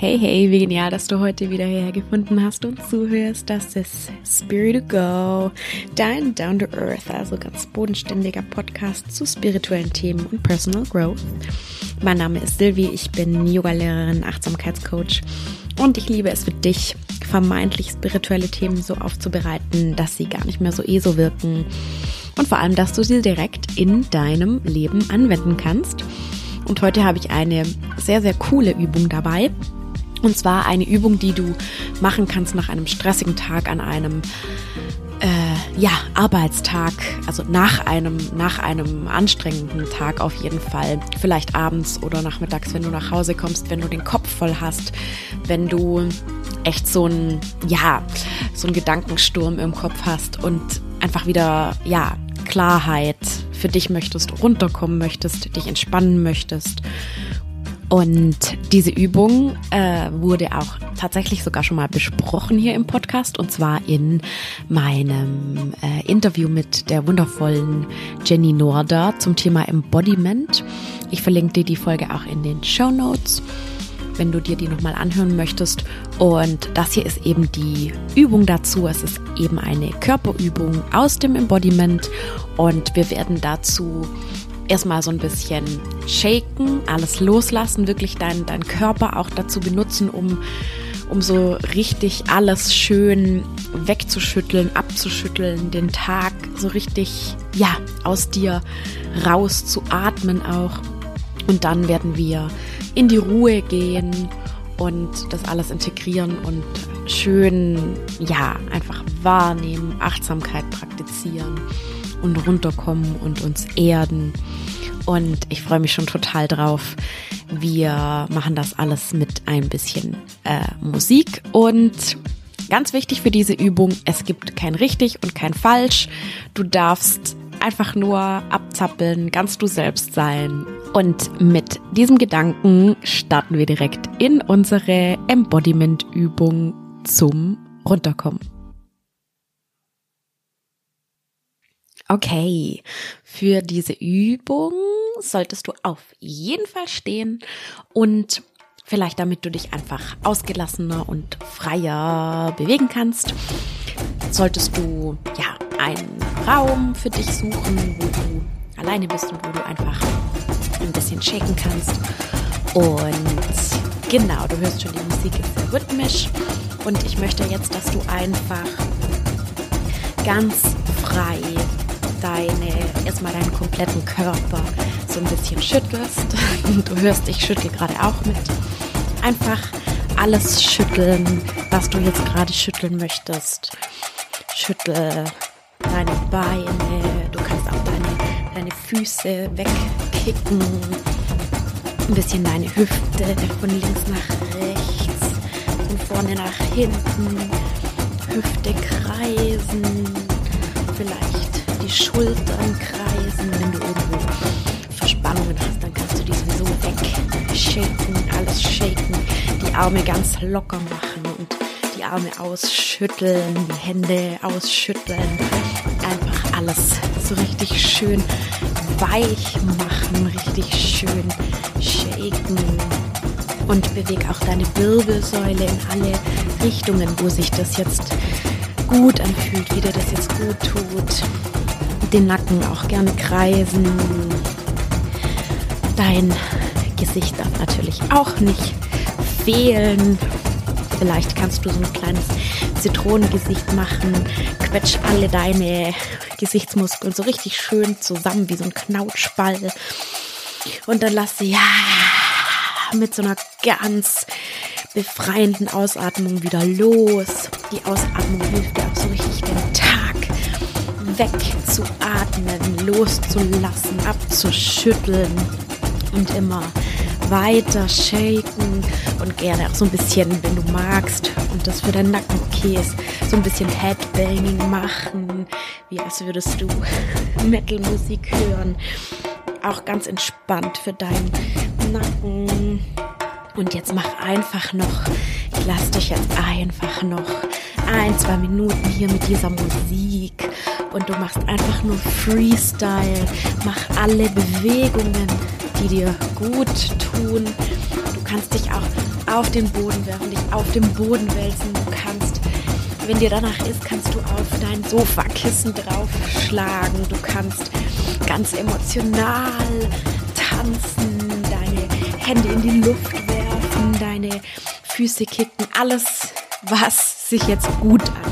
Hey, hey, wie genial, dass du heute wieder hierher gefunden hast und zuhörst. Das ist Spirit to Go, dein Down to Earth, also ganz bodenständiger Podcast zu spirituellen Themen und Personal Growth. Mein Name ist Silvi, ich bin Yogalehrerin, Achtsamkeitscoach und ich liebe es für dich, vermeintlich spirituelle Themen so aufzubereiten, dass sie gar nicht mehr so eh so wirken und vor allem, dass du sie direkt in deinem Leben anwenden kannst. Und heute habe ich eine sehr, sehr coole Übung dabei, und zwar eine Übung, die du machen kannst nach einem stressigen Tag an einem äh, ja, Arbeitstag, also nach einem, nach einem anstrengenden Tag auf jeden Fall. Vielleicht abends oder nachmittags, wenn du nach Hause kommst, wenn du den Kopf voll hast, wenn du echt so ein, ja, so ein Gedankensturm im Kopf hast und einfach wieder, ja, Klarheit für dich möchtest, runterkommen möchtest, dich entspannen möchtest und diese Übung äh, wurde auch tatsächlich sogar schon mal besprochen hier im Podcast und zwar in meinem äh, Interview mit der wundervollen Jenny Norder zum Thema Embodiment. Ich verlinke dir die Folge auch in den Show Notes, wenn du dir die nochmal anhören möchtest. Und das hier ist eben die Übung dazu. Es ist eben eine Körperübung aus dem Embodiment und wir werden dazu erstmal so ein bisschen shaken, alles loslassen, wirklich deinen dein Körper auch dazu benutzen, um, um so richtig alles schön wegzuschütteln, abzuschütteln, den Tag so richtig, ja, aus dir raus zu atmen auch. Und dann werden wir in die Ruhe gehen und das alles integrieren und schön, ja, einfach wahrnehmen, Achtsamkeit praktizieren und runterkommen und uns erden. Und ich freue mich schon total drauf. Wir machen das alles mit ein bisschen äh, Musik und ganz wichtig für diese Übung, es gibt kein richtig und kein falsch. Du darfst einfach nur abzappeln, ganz du selbst sein. Und mit diesem Gedanken starten wir direkt in unsere Embodiment-Übung zum Runterkommen. Okay, für diese Übung solltest du auf jeden Fall stehen und vielleicht damit du dich einfach ausgelassener und freier bewegen kannst, solltest du ja einen Raum für dich suchen, wo du alleine bist und wo du einfach ein bisschen shaken kannst. Und genau, du hörst schon, die Musik ist sehr rhythmisch und ich möchte jetzt, dass du einfach ganz frei deine, erstmal deinen kompletten Körper so ein bisschen schüttelst. Du hörst, ich schüttel gerade auch mit. Einfach alles schütteln, was du jetzt gerade schütteln möchtest. Schüttel deine Beine, du kannst auch deine, deine Füße wegkicken. Ein bisschen deine Hüfte von links nach rechts, von vorne nach hinten. Hüfte kreisen, vielleicht die Schultern kreisen. Wenn du irgendwo Verspannungen hast, dann kannst du die sowieso wegshaken, alles shaken, die Arme ganz locker machen und die Arme ausschütteln, die Hände ausschütteln. Einfach alles so richtig schön weich machen, richtig schön shaken. Und beweg auch deine Wirbelsäule in alle Richtungen, wo sich das jetzt gut anfühlt, wie dir das jetzt gut tut den Nacken auch gerne kreisen. Dein Gesicht darf natürlich auch nicht fehlen. Vielleicht kannst du so ein kleines Zitronengesicht machen. Quetsch alle deine Gesichtsmuskeln so richtig schön zusammen wie so ein Knautschball. Und dann lass sie ja mit so einer ganz befreienden Ausatmung wieder los. Die Ausatmung hilft dir auch so richtig den Tag wegzuatmen, loszulassen, abzuschütteln und immer weiter shaken und gerne auch so ein bisschen, wenn du magst und das für deinen Nacken okay ist, so ein bisschen Headbanging machen, wie als würdest du Metal-Musik hören. Auch ganz entspannt für deinen Nacken. Und jetzt mach einfach noch, ich lass dich jetzt einfach noch ein, zwei Minuten hier mit dieser Musik und du machst einfach nur Freestyle. Mach alle Bewegungen, die dir gut tun. Du kannst dich auch auf den Boden werfen, dich auf dem Boden wälzen. Du kannst, wenn dir danach ist, kannst du auf dein Sofakissen draufschlagen. Du kannst ganz emotional tanzen, deine Hände in die Luft werfen, deine Füße kicken, alles, was sich jetzt gut anfühlt.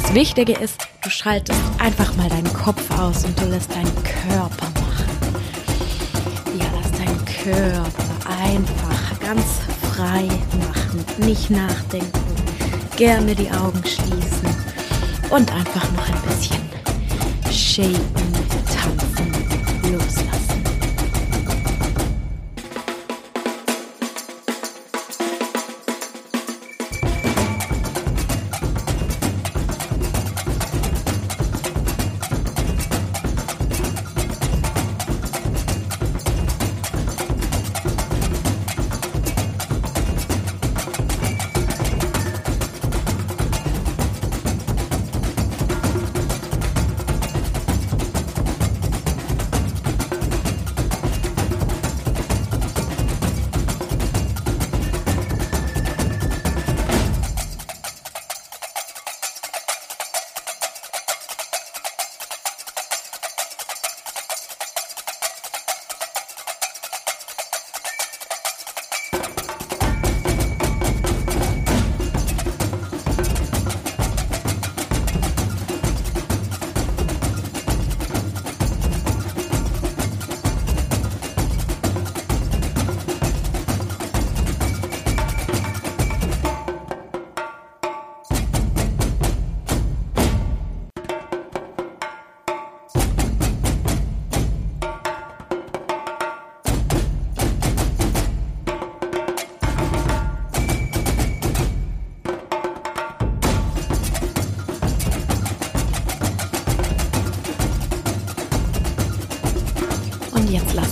Das Wichtige ist, du schaltest einfach mal deinen Kopf aus und du lässt deinen Körper machen. Ja, lass deinen Körper einfach ganz frei machen, nicht nachdenken, gerne die Augen schließen und einfach noch ein bisschen shaken, tanzen, loslassen.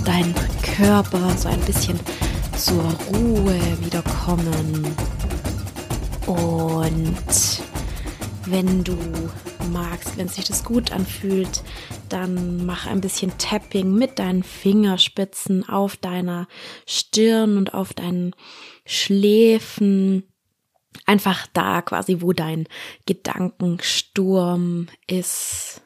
Dein Körper so ein bisschen zur Ruhe wiederkommen. Und wenn du magst, wenn sich das gut anfühlt, dann mach ein bisschen Tapping mit deinen Fingerspitzen auf deiner Stirn und auf deinen Schläfen. Einfach da quasi, wo dein Gedankensturm ist.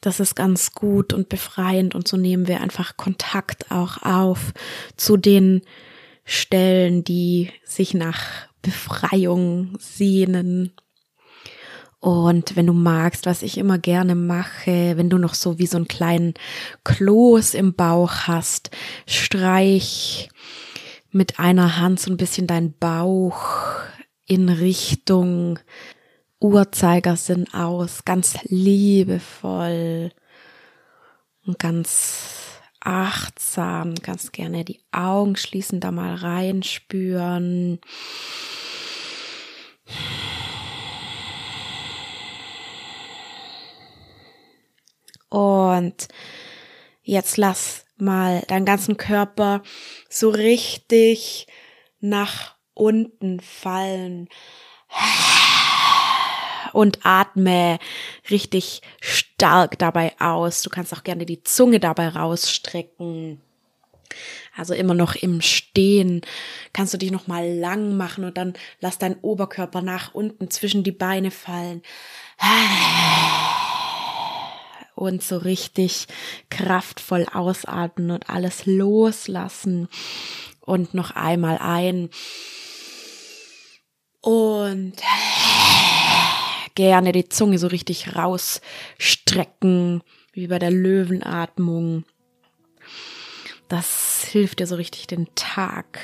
Das ist ganz gut und befreiend und so nehmen wir einfach Kontakt auch auf zu den Stellen, die sich nach Befreiung sehnen. Und wenn du magst, was ich immer gerne mache, wenn du noch so wie so einen kleinen Kloß im Bauch hast, streich mit einer Hand so ein bisschen deinen Bauch in Richtung Uhrzeigersinn aus, ganz liebevoll und ganz achtsam, ganz gerne die Augen schließen, da mal reinspüren. Und jetzt lass mal deinen ganzen Körper so richtig nach unten fallen und atme richtig stark dabei aus. Du kannst auch gerne die Zunge dabei rausstrecken. Also immer noch im Stehen kannst du dich noch mal lang machen und dann lass deinen Oberkörper nach unten zwischen die Beine fallen. Und so richtig kraftvoll ausatmen und alles loslassen. Und noch einmal ein. Und gerne die Zunge so richtig rausstrecken, wie bei der Löwenatmung. Das hilft dir so richtig den Tag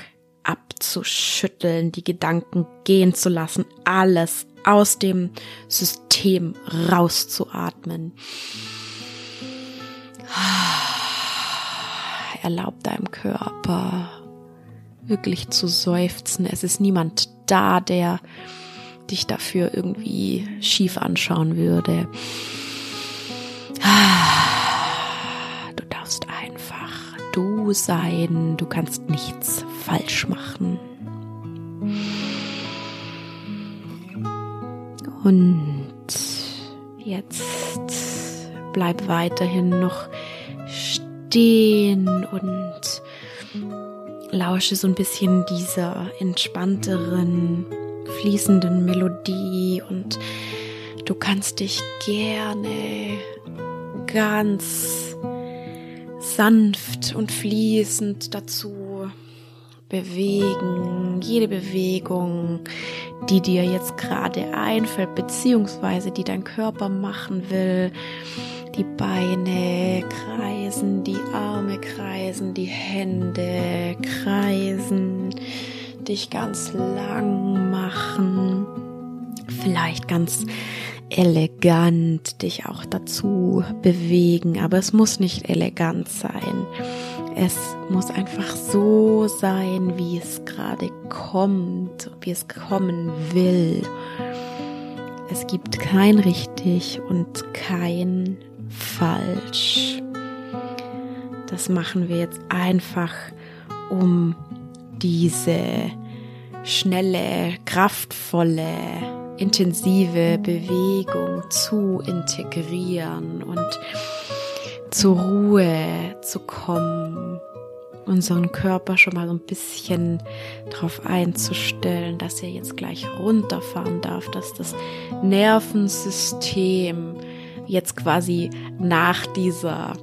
abzuschütteln, die Gedanken gehen zu lassen, alles aus dem System rauszuatmen. Erlaub deinem Körper wirklich zu seufzen. Es ist niemand da, der dich dafür irgendwie schief anschauen würde. Du darfst einfach du sein, du kannst nichts falsch machen. Und jetzt bleib weiterhin noch stehen und lausche so ein bisschen dieser entspannteren, fließenden Melodie und du kannst dich gerne ganz sanft und fließend dazu bewegen. Jede Bewegung, die dir jetzt gerade einfällt, beziehungsweise die dein Körper machen will. Die Beine kreisen, die Arme kreisen, die Hände kreisen, dich ganz lang machen, vielleicht ganz elegant dich auch dazu bewegen, aber es muss nicht elegant sein. Es muss einfach so sein, wie es gerade kommt, wie es kommen will. Es gibt kein richtig und kein falsch. Das machen wir jetzt einfach, um diese schnelle, kraftvolle, intensive Bewegung zu integrieren und zur Ruhe zu kommen, unseren Körper schon mal so ein bisschen darauf einzustellen, dass er jetzt gleich runterfahren darf, dass das Nervensystem jetzt quasi nach dieser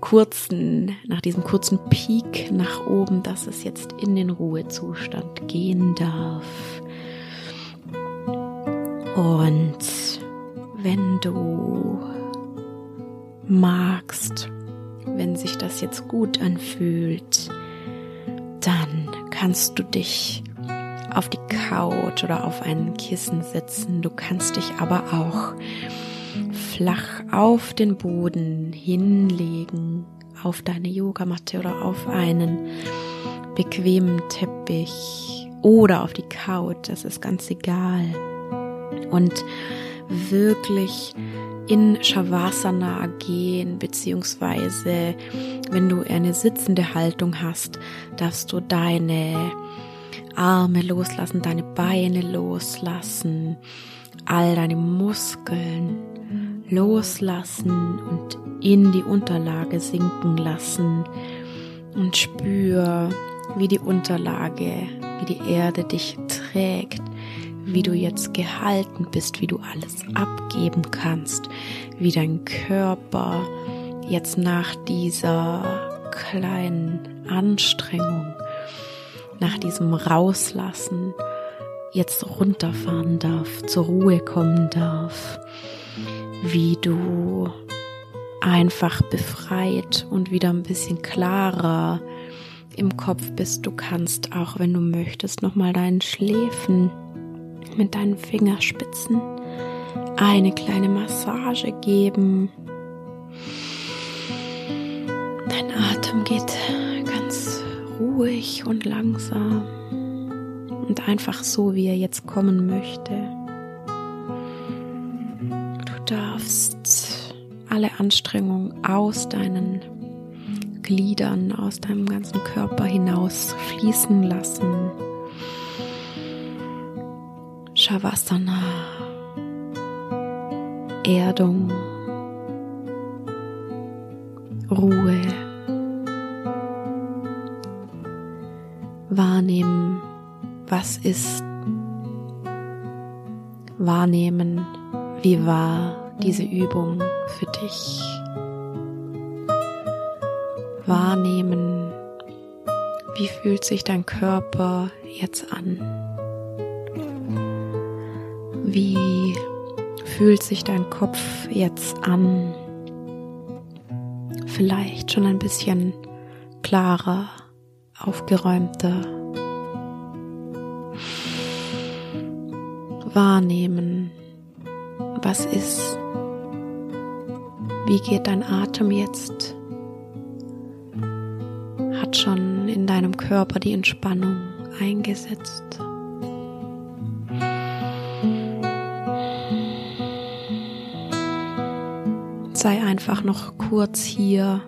kurzen, nach diesem kurzen Peak nach oben, dass es jetzt in den Ruhezustand gehen darf. Und wenn du magst, wenn sich das jetzt gut anfühlt, dann kannst du dich auf die Couch oder auf ein Kissen setzen. Du kannst dich aber auch flach auf den Boden hinlegen, auf deine Yogamatte oder auf einen bequemen Teppich oder auf die Couch, das ist ganz egal. Und wirklich in Shavasana gehen, beziehungsweise wenn du eine sitzende Haltung hast, darfst du deine Arme loslassen, deine Beine loslassen, all deine Muskeln loslassen und in die Unterlage sinken lassen und spür, wie die Unterlage, wie die Erde dich trägt, wie du jetzt gehalten bist, wie du alles abgeben kannst, wie dein Körper jetzt nach dieser kleinen Anstrengung, nach diesem Rauslassen jetzt runterfahren darf, zur Ruhe kommen darf, wie du einfach befreit und wieder ein bisschen klarer im Kopf bist. Du kannst auch, wenn du möchtest, nochmal deinen Schläfen mit deinen Fingerspitzen eine kleine Massage geben. Dein Atem geht ganz ruhig und langsam und einfach so, wie er jetzt kommen möchte. Du darfst alle Anstrengungen aus deinen Gliedern, aus deinem ganzen Körper hinaus fließen lassen. Shavasana, Erdung, Ruhe, wahrnehmen, was ist, wahrnehmen, wie war diese Übung für dich, wahrnehmen, wie fühlt sich dein Körper jetzt an. Wie fühlt sich dein Kopf jetzt an? Vielleicht schon ein bisschen klarer, aufgeräumter. Wahrnehmen, was ist? Wie geht dein Atem jetzt? Hat schon in deinem Körper die Entspannung eingesetzt? sei einfach noch kurz hier.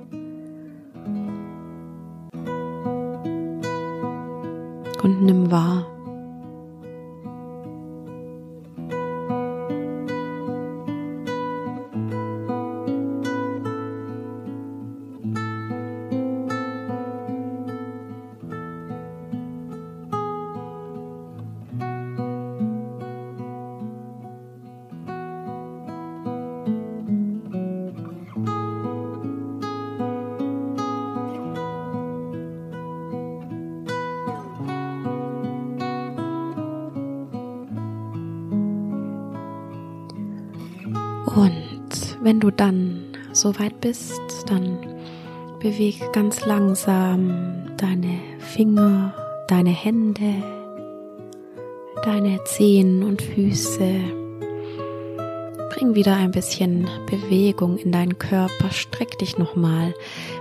Und nimm wahr. Und wenn du dann so weit bist, dann bewege ganz langsam deine Finger, deine Hände, deine Zehen und Füße. Bring wieder ein bisschen Bewegung in deinen Körper, streck dich nochmal,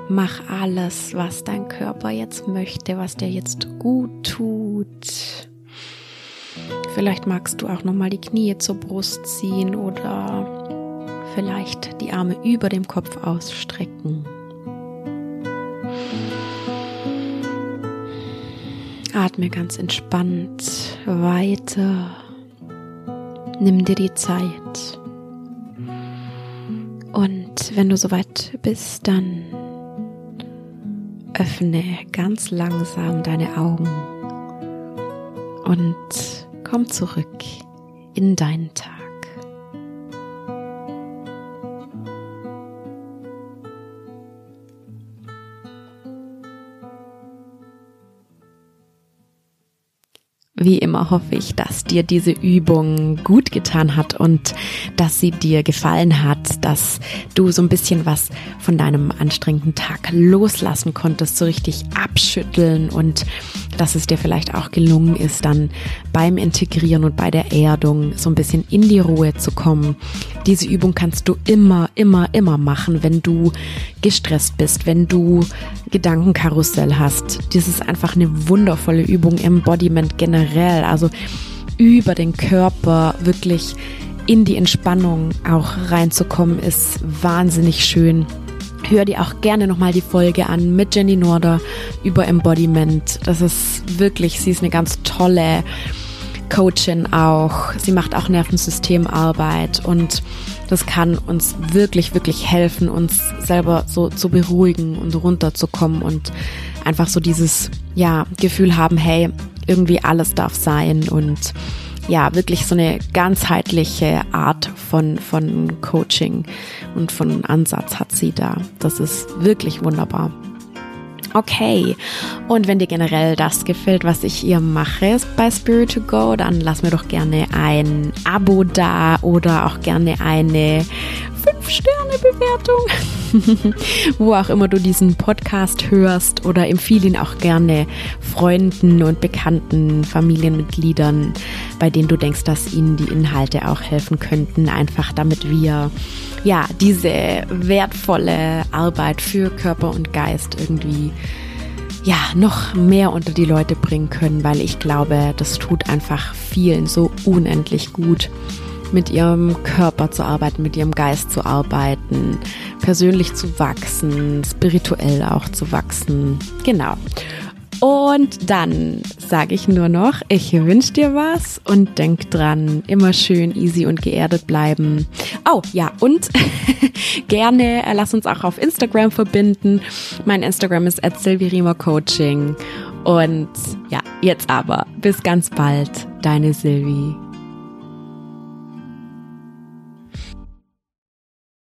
mach alles, was dein Körper jetzt möchte, was dir jetzt gut tut. Vielleicht magst du auch nochmal die Knie zur Brust ziehen oder vielleicht die Arme über dem Kopf ausstrecken. Atme ganz entspannt weiter. Nimm dir die Zeit. Und wenn du soweit bist, dann öffne ganz langsam deine Augen und komm zurück in deinen Tag. Wie immer hoffe ich, dass dir diese Übung gut getan hat und dass sie dir gefallen hat, dass du so ein bisschen was von deinem anstrengenden Tag loslassen konntest, so richtig abschütteln und dass es dir vielleicht auch gelungen ist, dann beim Integrieren und bei der Erdung so ein bisschen in die Ruhe zu kommen. Diese Übung kannst du immer, immer, immer machen, wenn du gestresst bist, wenn du Gedankenkarussell hast. Das ist einfach eine wundervolle Übung, Embodiment generell, also über den Körper wirklich in die Entspannung auch reinzukommen, ist wahnsinnig schön. Hör dir auch gerne nochmal die Folge an mit Jenny Norder über Embodiment. Das ist wirklich, sie ist eine ganz tolle Coachin auch. Sie macht auch Nervensystemarbeit und das kann uns wirklich, wirklich helfen, uns selber so zu beruhigen und runterzukommen und einfach so dieses, ja, Gefühl haben, hey, irgendwie alles darf sein und ja, wirklich so eine ganzheitliche Art von, von Coaching und von Ansatz hat sie da. Das ist wirklich wunderbar. Okay. Und wenn dir generell das gefällt, was ich hier mache bei Spirit to Go, dann lass mir doch gerne ein Abo da oder auch gerne eine 5-Sterne-Bewertung, wo auch immer du diesen Podcast hörst oder empfehle ihn auch gerne Freunden und Bekannten, Familienmitgliedern, bei denen du denkst, dass ihnen die Inhalte auch helfen könnten, einfach damit wir ja diese wertvolle Arbeit für Körper und Geist irgendwie ja, noch mehr unter die Leute bringen können, weil ich glaube, das tut einfach vielen so unendlich gut mit ihrem Körper zu arbeiten, mit ihrem Geist zu arbeiten, persönlich zu wachsen, spirituell auch zu wachsen. Genau. Und dann sage ich nur noch, ich wünsche dir was und denk dran, immer schön easy und geerdet bleiben. Oh ja, und gerne äh, lass uns auch auf Instagram verbinden. Mein Instagram ist at Coaching. Und ja, jetzt aber, bis ganz bald, deine Silvi.